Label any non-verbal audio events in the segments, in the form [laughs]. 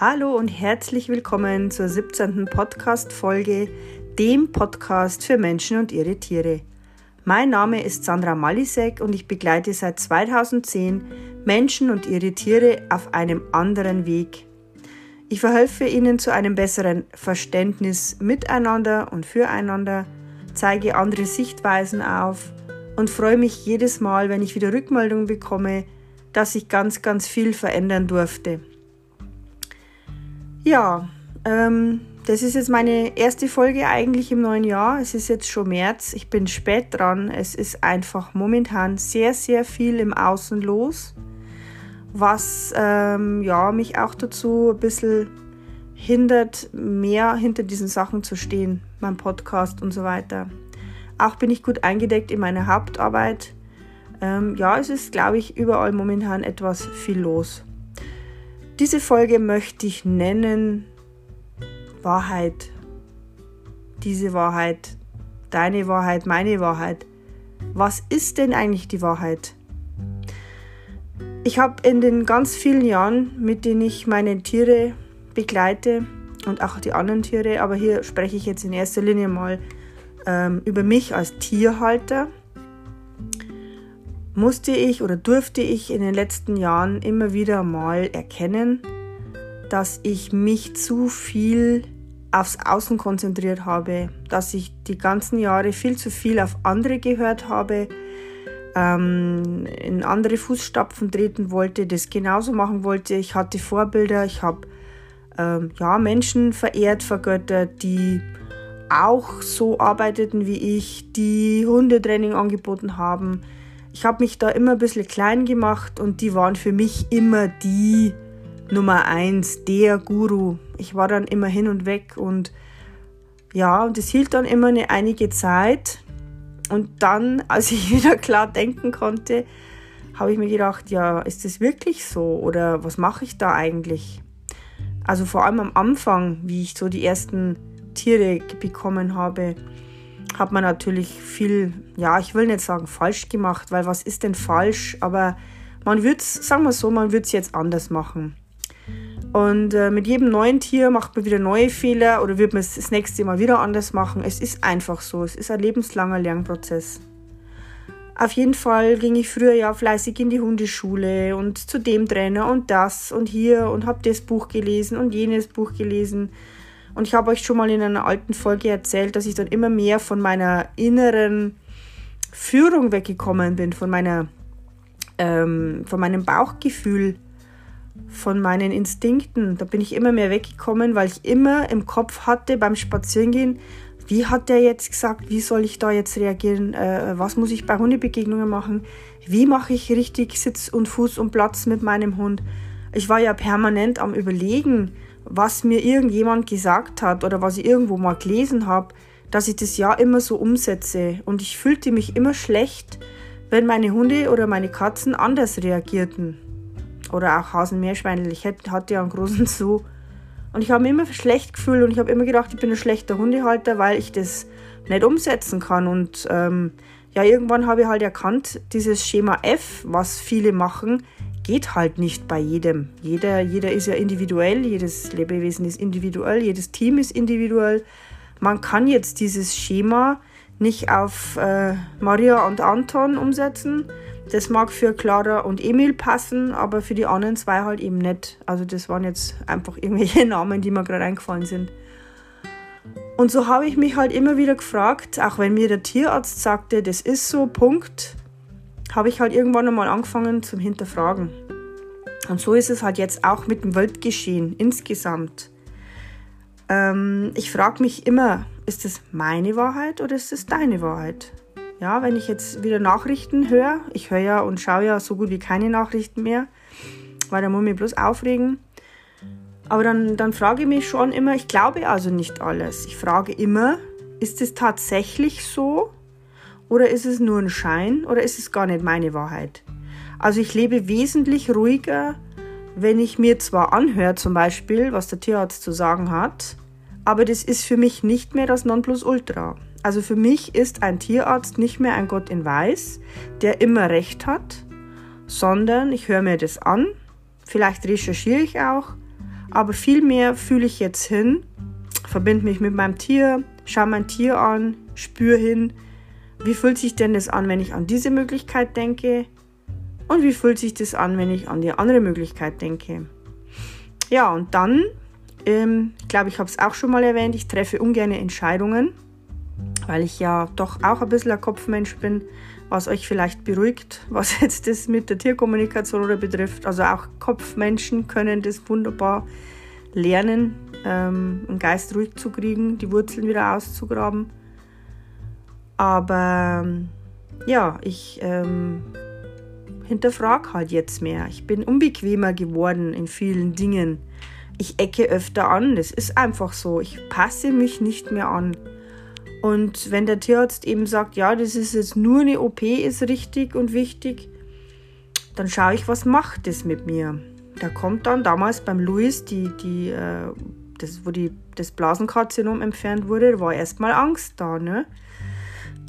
Hallo und herzlich willkommen zur 17. Podcast-Folge, dem Podcast für Menschen und ihre Tiere. Mein Name ist Sandra Malisek und ich begleite seit 2010 Menschen und ihre Tiere auf einem anderen Weg. Ich verhelfe ihnen zu einem besseren Verständnis miteinander und füreinander, zeige andere Sichtweisen auf und freue mich jedes Mal, wenn ich wieder Rückmeldungen bekomme, dass ich ganz, ganz viel verändern durfte. Ja, ähm, das ist jetzt meine erste Folge eigentlich im neuen Jahr. Es ist jetzt schon März. Ich bin spät dran. Es ist einfach momentan sehr, sehr viel im Außen los, was ähm, ja, mich auch dazu ein bisschen hindert, mehr hinter diesen Sachen zu stehen, mein Podcast und so weiter. Auch bin ich gut eingedeckt in meiner Hauptarbeit. Ähm, ja, es ist, glaube ich, überall momentan etwas viel los. Diese Folge möchte ich nennen Wahrheit. Diese Wahrheit, deine Wahrheit, meine Wahrheit. Was ist denn eigentlich die Wahrheit? Ich habe in den ganz vielen Jahren, mit denen ich meine Tiere begleite und auch die anderen Tiere, aber hier spreche ich jetzt in erster Linie mal ähm, über mich als Tierhalter, musste ich oder durfte ich in den letzten Jahren immer wieder mal erkennen, dass ich mich zu viel aufs Außen konzentriert habe, dass ich die ganzen Jahre viel zu viel auf andere gehört habe, ähm, in andere Fußstapfen treten wollte, das genauso machen wollte. Ich hatte Vorbilder, ich habe ähm, ja, Menschen verehrt, vergöttert, die auch so arbeiteten wie ich, die Hundetraining angeboten haben, ich habe mich da immer ein bisschen klein gemacht und die waren für mich immer die Nummer eins, der Guru. Ich war dann immer hin und weg und ja, und es hielt dann immer eine einige Zeit. Und dann, [laughs] als ich wieder klar denken konnte, habe ich mir gedacht, ja, ist das wirklich so oder was mache ich da eigentlich? Also vor allem am Anfang, wie ich so die ersten Tiere bekommen habe, hat man natürlich viel, ja, ich will nicht sagen falsch gemacht, weil was ist denn falsch? Aber man wird es, sagen wir so, man wird es jetzt anders machen. Und äh, mit jedem neuen Tier macht man wieder neue Fehler oder wird man es das nächste Mal wieder anders machen. Es ist einfach so. Es ist ein lebenslanger Lernprozess. Auf jeden Fall ging ich früher ja fleißig in die Hundeschule und zu dem Trainer und das und hier und habe das Buch gelesen und jenes Buch gelesen. Und ich habe euch schon mal in einer alten Folge erzählt, dass ich dann immer mehr von meiner inneren Führung weggekommen bin, von meiner, ähm, von meinem Bauchgefühl, von meinen Instinkten. Da bin ich immer mehr weggekommen, weil ich immer im Kopf hatte beim Spazierengehen, wie hat der jetzt gesagt, wie soll ich da jetzt reagieren, äh, was muss ich bei Hundebegegnungen machen, wie mache ich richtig Sitz und Fuß und Platz mit meinem Hund. Ich war ja permanent am Überlegen, was mir irgendjemand gesagt hat oder was ich irgendwo mal gelesen habe, dass ich das ja immer so umsetze. Und ich fühlte mich immer schlecht, wenn meine Hunde oder meine Katzen anders reagierten. Oder auch Hasen Meerschweinel. Ich hatte ja einen großen [laughs] Zoo. Und ich habe mich immer schlecht gefühlt und ich habe immer gedacht, ich bin ein schlechter Hundehalter, weil ich das nicht umsetzen kann. Und ähm, ja, irgendwann habe ich halt erkannt, dieses Schema F, was viele machen, geht halt nicht bei jedem. Jeder, jeder ist ja individuell, jedes Lebewesen ist individuell, jedes Team ist individuell. Man kann jetzt dieses Schema nicht auf äh, Maria und Anton umsetzen. Das mag für Clara und Emil passen, aber für die anderen zwei halt eben nicht. Also das waren jetzt einfach irgendwelche [laughs] Namen, die mir gerade eingefallen sind. Und so habe ich mich halt immer wieder gefragt, auch wenn mir der Tierarzt sagte, das ist so, Punkt, habe ich halt irgendwann einmal angefangen zum Hinterfragen. Und so ist es halt jetzt auch mit dem Weltgeschehen insgesamt. Ähm, ich frage mich immer, ist es meine Wahrheit oder ist es deine Wahrheit? Ja, wenn ich jetzt wieder Nachrichten höre, ich höre ja und schaue ja so gut wie keine Nachrichten mehr, weil da muss ich mich bloß aufregen. Aber dann, dann frage ich mich schon immer, ich glaube also nicht alles. Ich frage immer, ist es tatsächlich so oder ist es nur ein Schein oder ist es gar nicht meine Wahrheit? Also ich lebe wesentlich ruhiger, wenn ich mir zwar anhöre zum Beispiel, was der Tierarzt zu sagen hat, aber das ist für mich nicht mehr das Nonplusultra. Also für mich ist ein Tierarzt nicht mehr ein Gott in Weiß, der immer recht hat, sondern ich höre mir das an, vielleicht recherchiere ich auch, Aber vielmehr fühle ich jetzt hin, verbinde mich mit meinem Tier, schaue mein Tier an, spüre hin, wie fühlt sich denn das an, wenn ich an diese Möglichkeit denke und wie fühlt sich das an, wenn ich an die andere Möglichkeit denke. Ja, und dann, ähm, ich glaube, ich habe es auch schon mal erwähnt, ich treffe ungern Entscheidungen, weil ich ja doch auch ein bisschen ein Kopfmensch bin, was euch vielleicht beruhigt, [laughs] was jetzt das mit der Tierkommunikation oder betrifft. Also auch Kopfmenschen können das wunderbar lernen, ähm, den Geist ruhig zu kriegen, die Wurzeln wieder auszugraben. Aber ja, ich ähm, hinterfrage halt jetzt mehr. Ich bin unbequemer geworden in vielen Dingen. Ich ecke öfter an, das ist einfach so. Ich passe mich nicht mehr an. Und wenn der Tierarzt eben sagt, ja, das ist jetzt nur eine OP, ist richtig und wichtig, dann schaue ich, was macht das mit mir. Da kommt dann damals beim Louis, die, die, äh, das, wo die, das Blasenkarzinom entfernt wurde, war erstmal Angst da. Ne?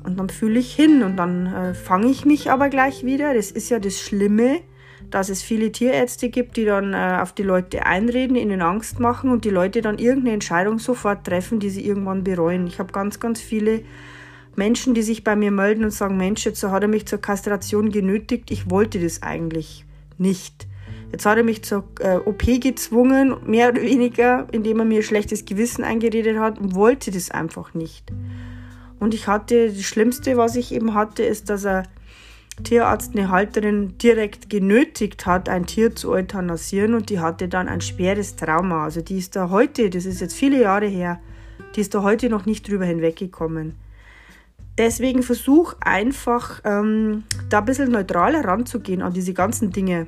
Und dann fühle ich hin und dann äh, fange ich mich aber gleich wieder. Das ist ja das Schlimme, dass es viele Tierärzte gibt, die dann äh, auf die Leute einreden, ihnen Angst machen und die Leute dann irgendeine Entscheidung sofort treffen, die sie irgendwann bereuen. Ich habe ganz, ganz viele Menschen, die sich bei mir melden und sagen, Mensch, jetzt hat er mich zur Kastration genötigt, ich wollte das eigentlich nicht. Jetzt hat er mich zur äh, OP gezwungen, mehr oder weniger, indem er mir schlechtes Gewissen eingeredet hat und wollte das einfach nicht. Und ich hatte, das Schlimmste, was ich eben hatte, ist, dass ein Tierarzt eine Halterin direkt genötigt hat, ein Tier zu euthanasieren und die hatte dann ein schweres Trauma. Also die ist da heute, das ist jetzt viele Jahre her, die ist da heute noch nicht drüber hinweggekommen. Deswegen versuch einfach, ähm, da ein bisschen neutraler ranzugehen an diese ganzen Dinge.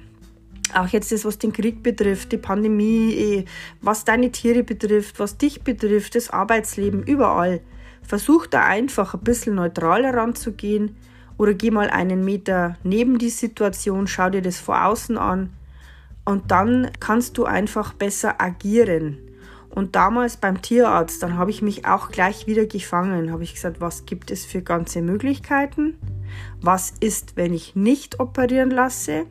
Auch jetzt das, was den Krieg betrifft, die Pandemie, eh, was deine Tiere betrifft, was dich betrifft, das Arbeitsleben, überall. Versuch da einfach ein bisschen neutraler ranzugehen oder geh mal einen Meter neben die Situation, schau dir das von außen an und dann kannst du einfach besser agieren. Und damals beim Tierarzt, dann habe ich mich auch gleich wieder gefangen, habe ich gesagt, was gibt es für ganze Möglichkeiten? Was ist, wenn ich nicht operieren lasse?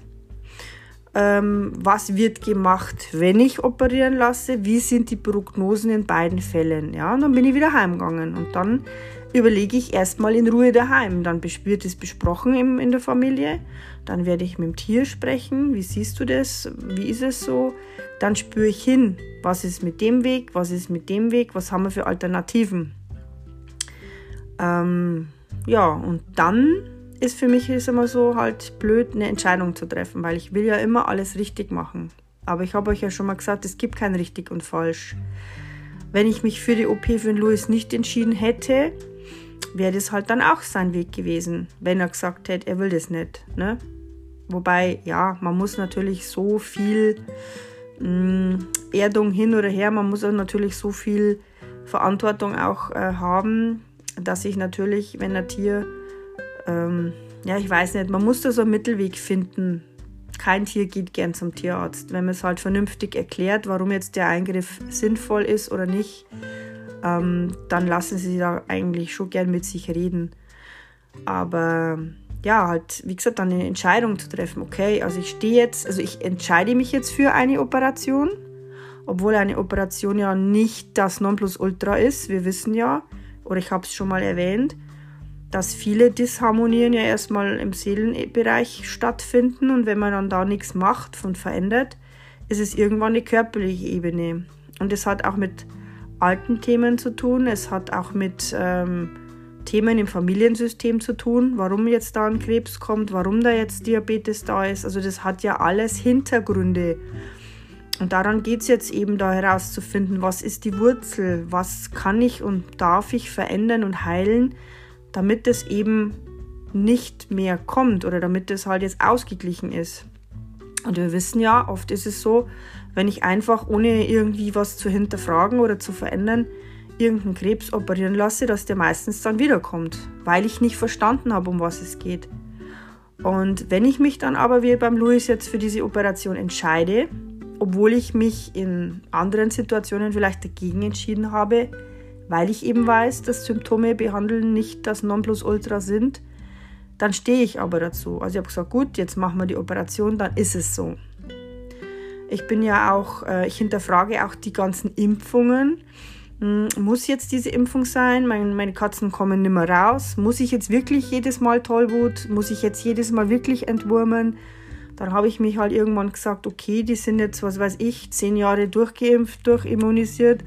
Ähm, was wird gemacht, wenn ich operieren lasse, wie sind die Prognosen in beiden Fällen. Ja, und dann bin ich wieder heimgegangen und dann überlege ich erstmal in Ruhe daheim. Dann wird es besprochen im, in der Familie. Dann werde ich mit dem Tier sprechen. Wie siehst du das? Wie ist es so? Dann spüre ich hin, was ist mit dem Weg, was ist mit dem Weg, was haben wir für Alternativen. Ähm, ja, und dann ist für mich ist immer so halt blöd, eine Entscheidung zu treffen, weil ich will ja immer alles richtig machen. Aber ich habe euch ja schon mal gesagt, es gibt kein richtig und falsch. Wenn ich mich für die OP für den Louis nicht entschieden hätte, wäre das halt dann auch sein Weg gewesen, wenn er gesagt hätte, er will das nicht. Ne? Wobei, ja, man muss natürlich so viel mh, mm, Erdung hin oder her, man muss auch natürlich so viel Verantwortung auch äh, haben, dass ich natürlich, wenn ein Tier ähm, ja, ich weiß nicht, man muss da so einen Mittelweg finden. Kein Tier geht gern zum Tierarzt. Wenn man es halt vernünftig erklärt, warum jetzt der Eingriff sinnvoll ist oder nicht, ähm, dann lassen sie da eigentlich schon gern mit sich reden. Aber ja, halt, wie gesagt, dann eine Entscheidung zu treffen. Okay, also ich stehe jetzt, also ich entscheide mich jetzt für eine Operation, obwohl eine Operation ja nicht das Nonplusultra ist. Wir wissen ja, oder ich habe es schon mal erwähnt, dass viele Disharmonien ja erstmal im Seelenbereich stattfinden und wenn man dann da nichts macht und verändert, ist es irgendwann eine körperliche Ebene. Und es hat auch mit alten Themen zu tun, es hat auch mit ähm, Themen im Familiensystem zu tun, warum jetzt da ein Krebs kommt, warum da jetzt Diabetes da ist. Also das hat ja alles Hintergründe. Und daran geht es jetzt eben da herauszufinden, was ist die Wurzel, was kann ich und darf ich verändern und heilen, damit es eben nicht mehr kommt oder damit es halt jetzt ausgeglichen ist. Und wir wissen ja, oft ist es so, wenn ich einfach ohne irgendwie was zu hinterfragen oder zu verändern irgendeinen Krebs operieren lasse, dass der meistens dann wiederkommt, weil ich nicht verstanden habe, um was es geht. Und wenn ich mich dann aber wie beim Louis jetzt für diese Operation entscheide, obwohl ich mich in anderen Situationen vielleicht dagegen entschieden habe, weil ich eben weiß, dass Symptome behandeln nicht das Nonplusultra sind, dann stehe ich aber dazu. Also ich habe gesagt, gut, jetzt machen wir die Operation, dann ist es so. Ich bin ja auch, äh, ich hinterfrage auch die ganzen Impfungen. Hm, muss jetzt diese Impfung sein? Meine, meine Katzen kommen nicht mehr raus. Muss ich jetzt wirklich jedes Mal Tollwut? Muss ich jetzt jedes Mal wirklich entwurmen? Dann habe ich mich halt irgendwann gesagt, okay, die sind jetzt, was weiß ich, zehn Jahre durchgeimpft, durchimmunisiert.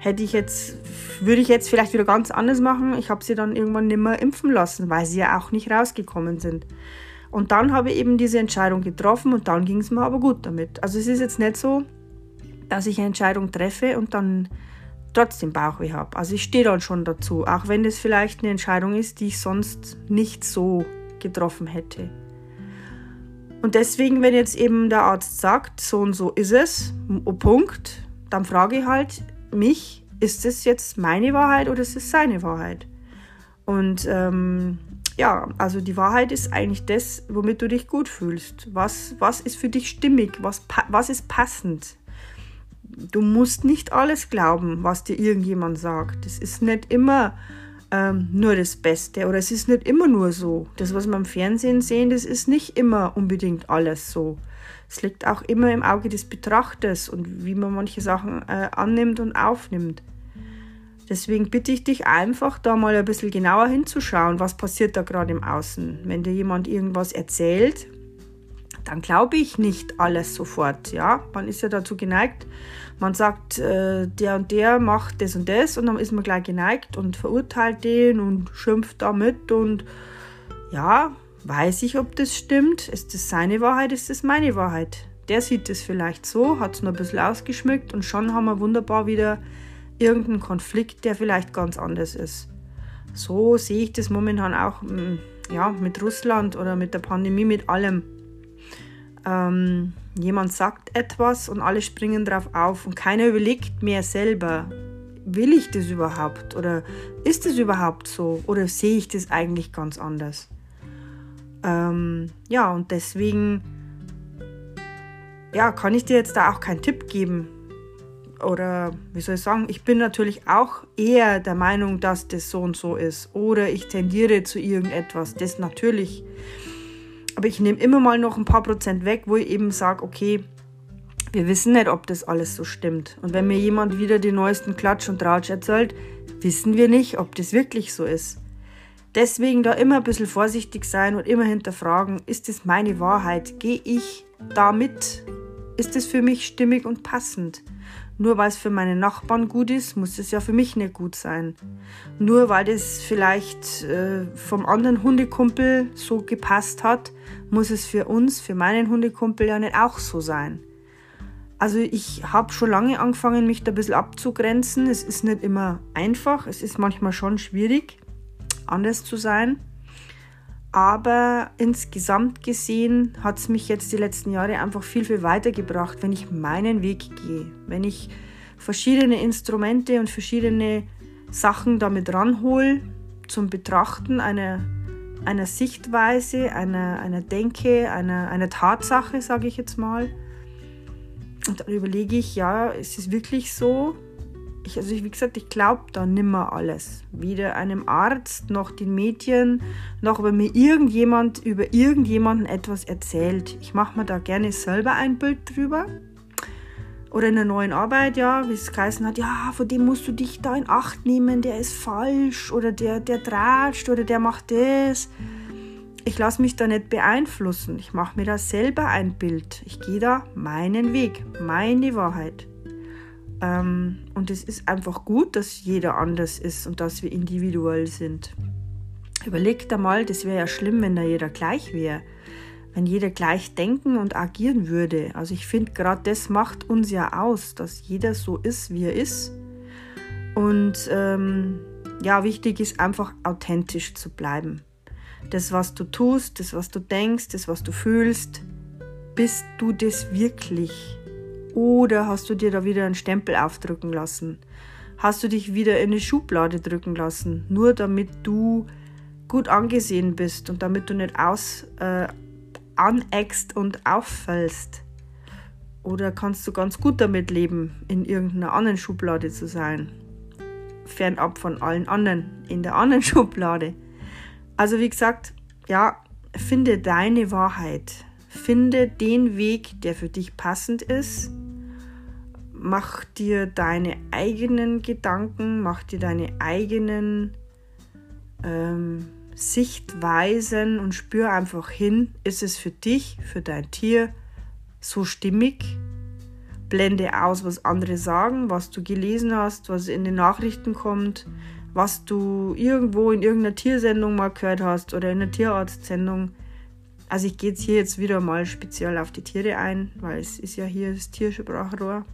Hätte ich jetzt, würde ich jetzt vielleicht wieder ganz anders machen. Ich habe sie dann irgendwann nicht mehr impfen lassen, weil sie ja auch nicht rausgekommen sind. Und dann habe ich eben diese Entscheidung getroffen und dann ging es mir aber gut damit. Also es ist jetzt nicht so, dass ich eine Entscheidung treffe und dann trotzdem Bauchweh habe. Also ich stehe dann schon dazu, auch wenn das vielleicht eine Entscheidung ist, die ich sonst nicht so getroffen hätte. Und deswegen, wenn jetzt eben der Arzt sagt, so und so ist es, oh, Punkt, dann frage ich halt mich, ist es jetzt meine Wahrheit oder ist es seine Wahrheit? Und ähm, ja, also die Wahrheit ist eigentlich das, womit du dich gut fühlst. Was, was ist für dich stimmig? Was, was ist passend? Du musst nicht alles glauben, was dir irgendjemand sagt. Es ist nicht immer ähm, nur das Beste. Oder es ist nicht immer nur so. Das, was wir im Fernsehen sehen, das ist nicht immer unbedingt alles so. Es liegt auch immer im Auge des Betrachters und wie man manche Sachen äh, annimmt und aufnimmt. Deswegen bitte ich dich einfach, da mal ein bisschen genauer hinzuschauen, was passiert da gerade im Außen. Wenn dir jemand irgendwas erzählt, dann glaube ich nicht alles sofort. Ja, man ist ja dazu geneigt, man sagt, äh, der und der macht das und das und dann ist man gleich geneigt und verurteilt den und schimpft damit und ja, weiß ich, ob das stimmt. Ist das seine Wahrheit, ist das meine Wahrheit? Der sieht es vielleicht so, hat es noch ein bisschen ausgeschmückt und schon haben wir wunderbar wieder irgendeinen Konflikt, der vielleicht ganz anders ist. So sehe ich das momentan auch mm, ja, mit Russland oder mit der Pandemie, mit allem. Ähm, Jemand sagt etwas und alle springen drauf auf und keiner überlegt mehr selber, will ich das überhaupt oder ist das überhaupt so oder sehe ich das eigentlich ganz anders? Ähm, ja, und deswegen ja, kann ich dir jetzt da auch keinen Tipp geben. Oder wie soll ich sagen, ich bin natürlich auch eher der Meinung, dass das so und so ist. Oder ich tendiere zu irgendetwas. Das natürlich. Aber ich nehme immer mal noch ein paar Prozent weg, wo ich eben sage, okay, wir wissen nicht, ob das alles so stimmt. Und wenn mir jemand wieder den neuesten Klatsch und Tratsch erzählt, wissen wir nicht, ob das wirklich so ist. Deswegen da immer ein bisschen vorsichtig sein und immer hinterfragen, ist das meine Wahrheit? Gehe ich damit? Ist es für mich stimmig und passend? Nur weil es für meine Nachbarn gut ist, muss es ja für mich nicht gut sein. Nur weil das vielleicht äh, vom anderen Hundekumpel so gepasst hat, muss es für uns, für meinen Hundekumpel ja nicht auch so sein. Also ich habe schon lange angefangen, mich da ein bisschen abzugrenzen. Es ist nicht immer einfach, es ist manchmal schon schwierig, anders zu sein. Aber insgesamt gesehen hat es mich jetzt die letzten Jahre einfach viel, viel weitergebracht, wenn ich meinen Weg gehe. Wenn ich verschiedene Instrumente und verschiedene Sachen damit ranhole zum Betrachten einer, einer Sichtweise, einer, einer Denke, einer, einer Tatsache, sage ich jetzt mal. Und dann überlege ich, ja, ist es wirklich so? Ich, also ich, wie gesagt, ich glaube da nimmer alles. Weder einem Arzt, noch den Medien, noch wenn mir irgendjemand über irgendjemanden etwas erzählt. Ich mache mir da gerne selber ein Bild drüber. Oder in der neuen Arbeit, ja, wie es geheißen hat, ja, von dem musst du dich da in Acht nehmen, der ist falsch oder der, der tratscht oder der macht das. Ich lasse mich da nicht beeinflussen. Ich mache mir da selber ein Bild. Ich gehe da meinen Weg, meine Wahrheit. Ähm, und es ist einfach gut, dass jeder anders ist und dass wir individuell sind. Überleg da mal, das wäre ja schlimm, wenn da jeder gleich wäre. Wenn jeder gleich denken und agieren würde. Also ich finde, gerade das macht uns ja aus, dass jeder so ist, wie er ist. Und ähm, ja, wichtig ist einfach authentisch zu bleiben. Das, was du tust, das, was du denkst, das, was du fühlst, bist du das wirklich? Oder hast du dir da wieder einen Stempel aufdrücken lassen? Hast du dich wieder in eine Schublade drücken lassen, nur damit du gut angesehen bist und damit du nicht aus äh, aneckst und auffällst? Oder kannst du ganz gut damit leben, in irgendeiner anderen Schublade zu sein? Fernab von allen anderen in der anderen [laughs] Schublade. Also wie gesagt, ja, finde deine Wahrheit finde den Weg, der für dich passend ist. Mach dir deine eigenen Gedanken, mach dir deine eigenen ähm, Sichtweisen und spür einfach hin, ist es für dich, für dein Tier so stimmig? Blende aus, was andere sagen, was du gelesen hast, was in den Nachrichten kommt, was du irgendwo in irgendeiner Tiersendung mal gehört hast oder in einer Tierarztsendung. Also ich gehe jetzt hier jetzt wieder mal speziell auf die Tiere ein, weil es ist ja hier das Tiersprachrohr.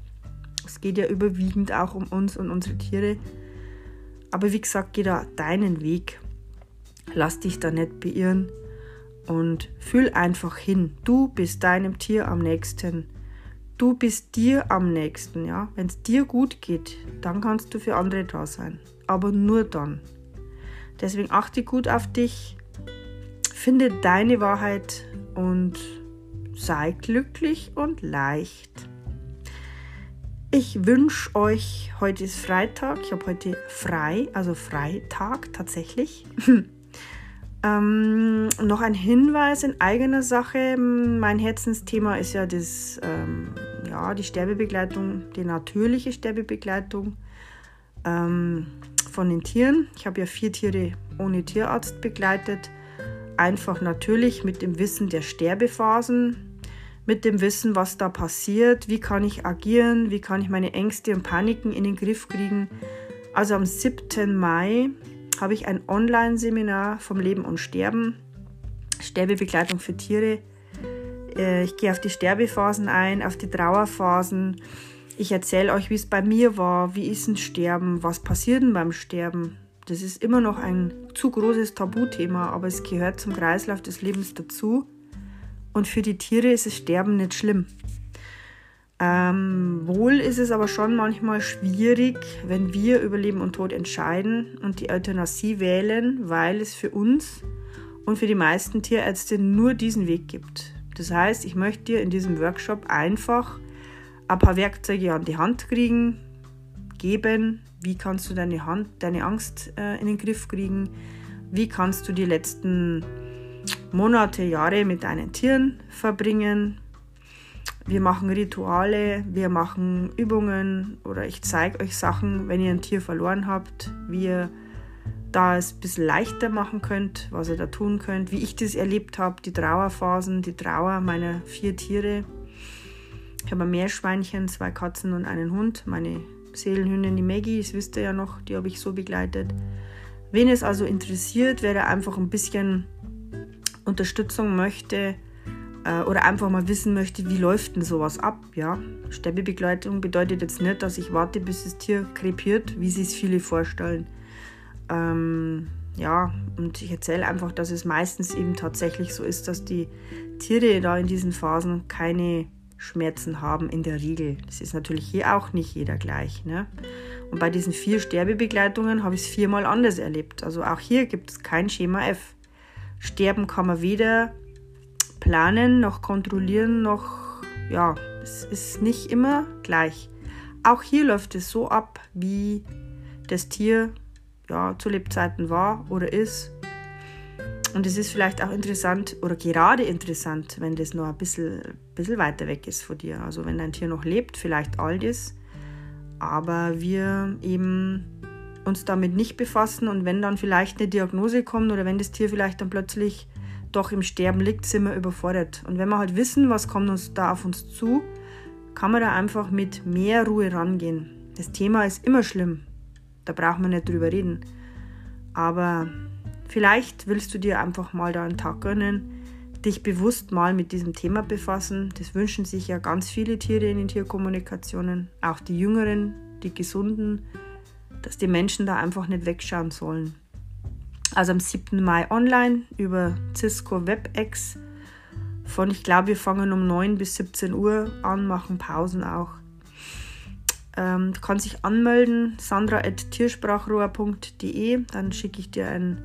Es geht ja überwiegend auch um uns und unsere Tiere. Aber wie gesagt, geh da deinen Weg. Lass dich da nicht beirren und fühl einfach hin. Du bist deinem Tier am nächsten. Du bist dir am nächsten, ja. Wenn es dir gut geht, dann kannst du für andere da sein. Aber nur dann. Deswegen achte gut auf dich, finde deine Wahrheit und sei glücklich und leicht. Ich wünsche euch, heute ist Freitag, ich habe heute frei, also Freitag tatsächlich. [laughs] Ähm, noch ein Hinweis in eigener Sache. Mein Herzensthema ist ja das, ähm, ja, die Sterbebegleitung, die natürliche Sterbebegleitung ähm, von den Tieren. Ich habe ja vier Tiere ohne Tierarzt begleitet. Einfach natürlich mit dem Wissen der Sterbephasen, mit dem Wissen, was da passiert, wie kann ich agieren, wie kann ich meine Ängste und Paniken in den Griff kriegen. Also am 7. Mai habe ich ein Online-Seminar vom Leben und Sterben, Sterbebegleitung für Tiere. Äh, ich gehe auf die Sterbephasen ein, auf die Trauerphasen. Ich erzähle euch, wie es bei mir war, wie ist ein Sterben, was passiert denn beim Sterben. Das ist immer noch ein zu großes Tabuthema, aber es gehört zum Kreislauf des Lebens dazu. Und für die Tiere ist das Sterben nicht schlimm. Ähm, wohl ist es aber schon manchmal schwierig, wenn wir über Leben und Tod entscheiden und die Euthanasie wählen, weil es für uns und für die meisten Tierärzte nur diesen Weg gibt. Das heißt, ich möchte dir in diesem Workshop einfach ein paar Werkzeuge an die Hand kriegen, geben. Wie kannst du deine, Hand, deine Angst äh, in den Griff kriegen? Wie kannst du die letzten Monate, Jahre mit deinen Tieren verbringen? Wir machen Rituale, wir machen Übungen oder ich zeige euch Sachen, wenn ihr ein Tier verloren habt, wie ihr da es ein bisschen leichter machen könnt, was ihr da tun könnt, wie ich das erlebt habe, die Trauerphasen, die Trauer meiner vier Tiere. Ich habe ein Meerschweinchen, zwei Katzen und einen Hund. Meine Seelenhündin, die Maggie, das wisst ihr ja noch, die habe ich so begleitet. Wen es also interessiert, da einfach ein bisschen Unterstützung möchte, äh, oder einfach mal wissen möchte, wie läuft denn sowas ab, ja. Sterbebegleitung bedeutet jetzt nicht, dass ich warte, bis das Tier krepiert, wie sich es viele vorstellen. Ähm, ja, und ich erzähle einfach, dass es meistens eben tatsächlich so ist, dass die Tiere da in diesen Phasen keine Schmerzen haben in der Regel. Das ist natürlich hier auch nicht jeder gleich. Ne? Und bei diesen vier Sterbebegleitungen habe ich es viermal anders erlebt. Also auch hier gibt es kein Schema F. Sterben kann man weder planen, noch kontrollieren, noch, ja, es ist nicht immer gleich. Auch hier läuft es so ab, wie das Tier ja, zu Lebzeiten war oder ist. Und es ist vielleicht auch interessant oder gerade interessant, wenn das noch ein bisschen, bisschen weiter weg ist von dir. Also wenn dein Tier noch lebt, vielleicht alt ist, aber wir eben uns damit nicht befassen und wenn dann vielleicht eine Diagnose kommt oder wenn das Tier vielleicht dann plötzlich doch im Sterben liegt, sind wir überfordert. Und wenn wir halt wissen, was kommt uns da auf uns zu, kann man da einfach mit mehr Ruhe rangehen. Das Thema ist immer schlimm. Da braucht man nicht drüber reden. Aber vielleicht willst du dir einfach mal da einen Tag gönnen, dich bewusst mal mit diesem Thema befassen. Das wünschen sich ja ganz viele Tiere in den Tierkommunikationen, auch die Jüngeren, die Gesunden, dass die Menschen da einfach nicht wegschauen sollen also am 7. Mai online über Cisco WebEx. Von, ich glaube, wir fangen um 9 bis 17 Uhr an, machen Pausen auch. Ähm, du kannst anmelden, sandra.tiersprachrohr.de, dann schicke ich dir ein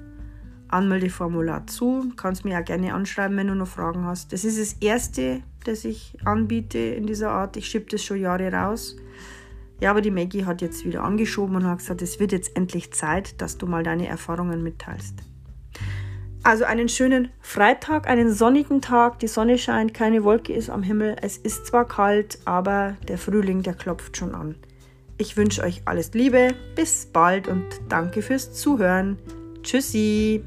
Anmeldeformular zu. Kannst mir auch gerne anschreiben, wenn du noch Fragen hast. Das ist das erste, das ich anbiete in dieser Art. Ich schiebe das schon Jahre raus. Ja, aber die Maggie hat jetzt wieder angeschoben und hat gesagt, es wird jetzt endlich Zeit, dass du mal deine Erfahrungen mitteilst. Also einen schönen Freitag, einen sonnigen Tag. Die Sonne scheint, keine Wolke ist am Himmel. Es ist zwar kalt, aber der Frühling, der klopft schon an. Ich wünsche euch alles Liebe, bis bald und danke fürs Zuhören. Tschüssi!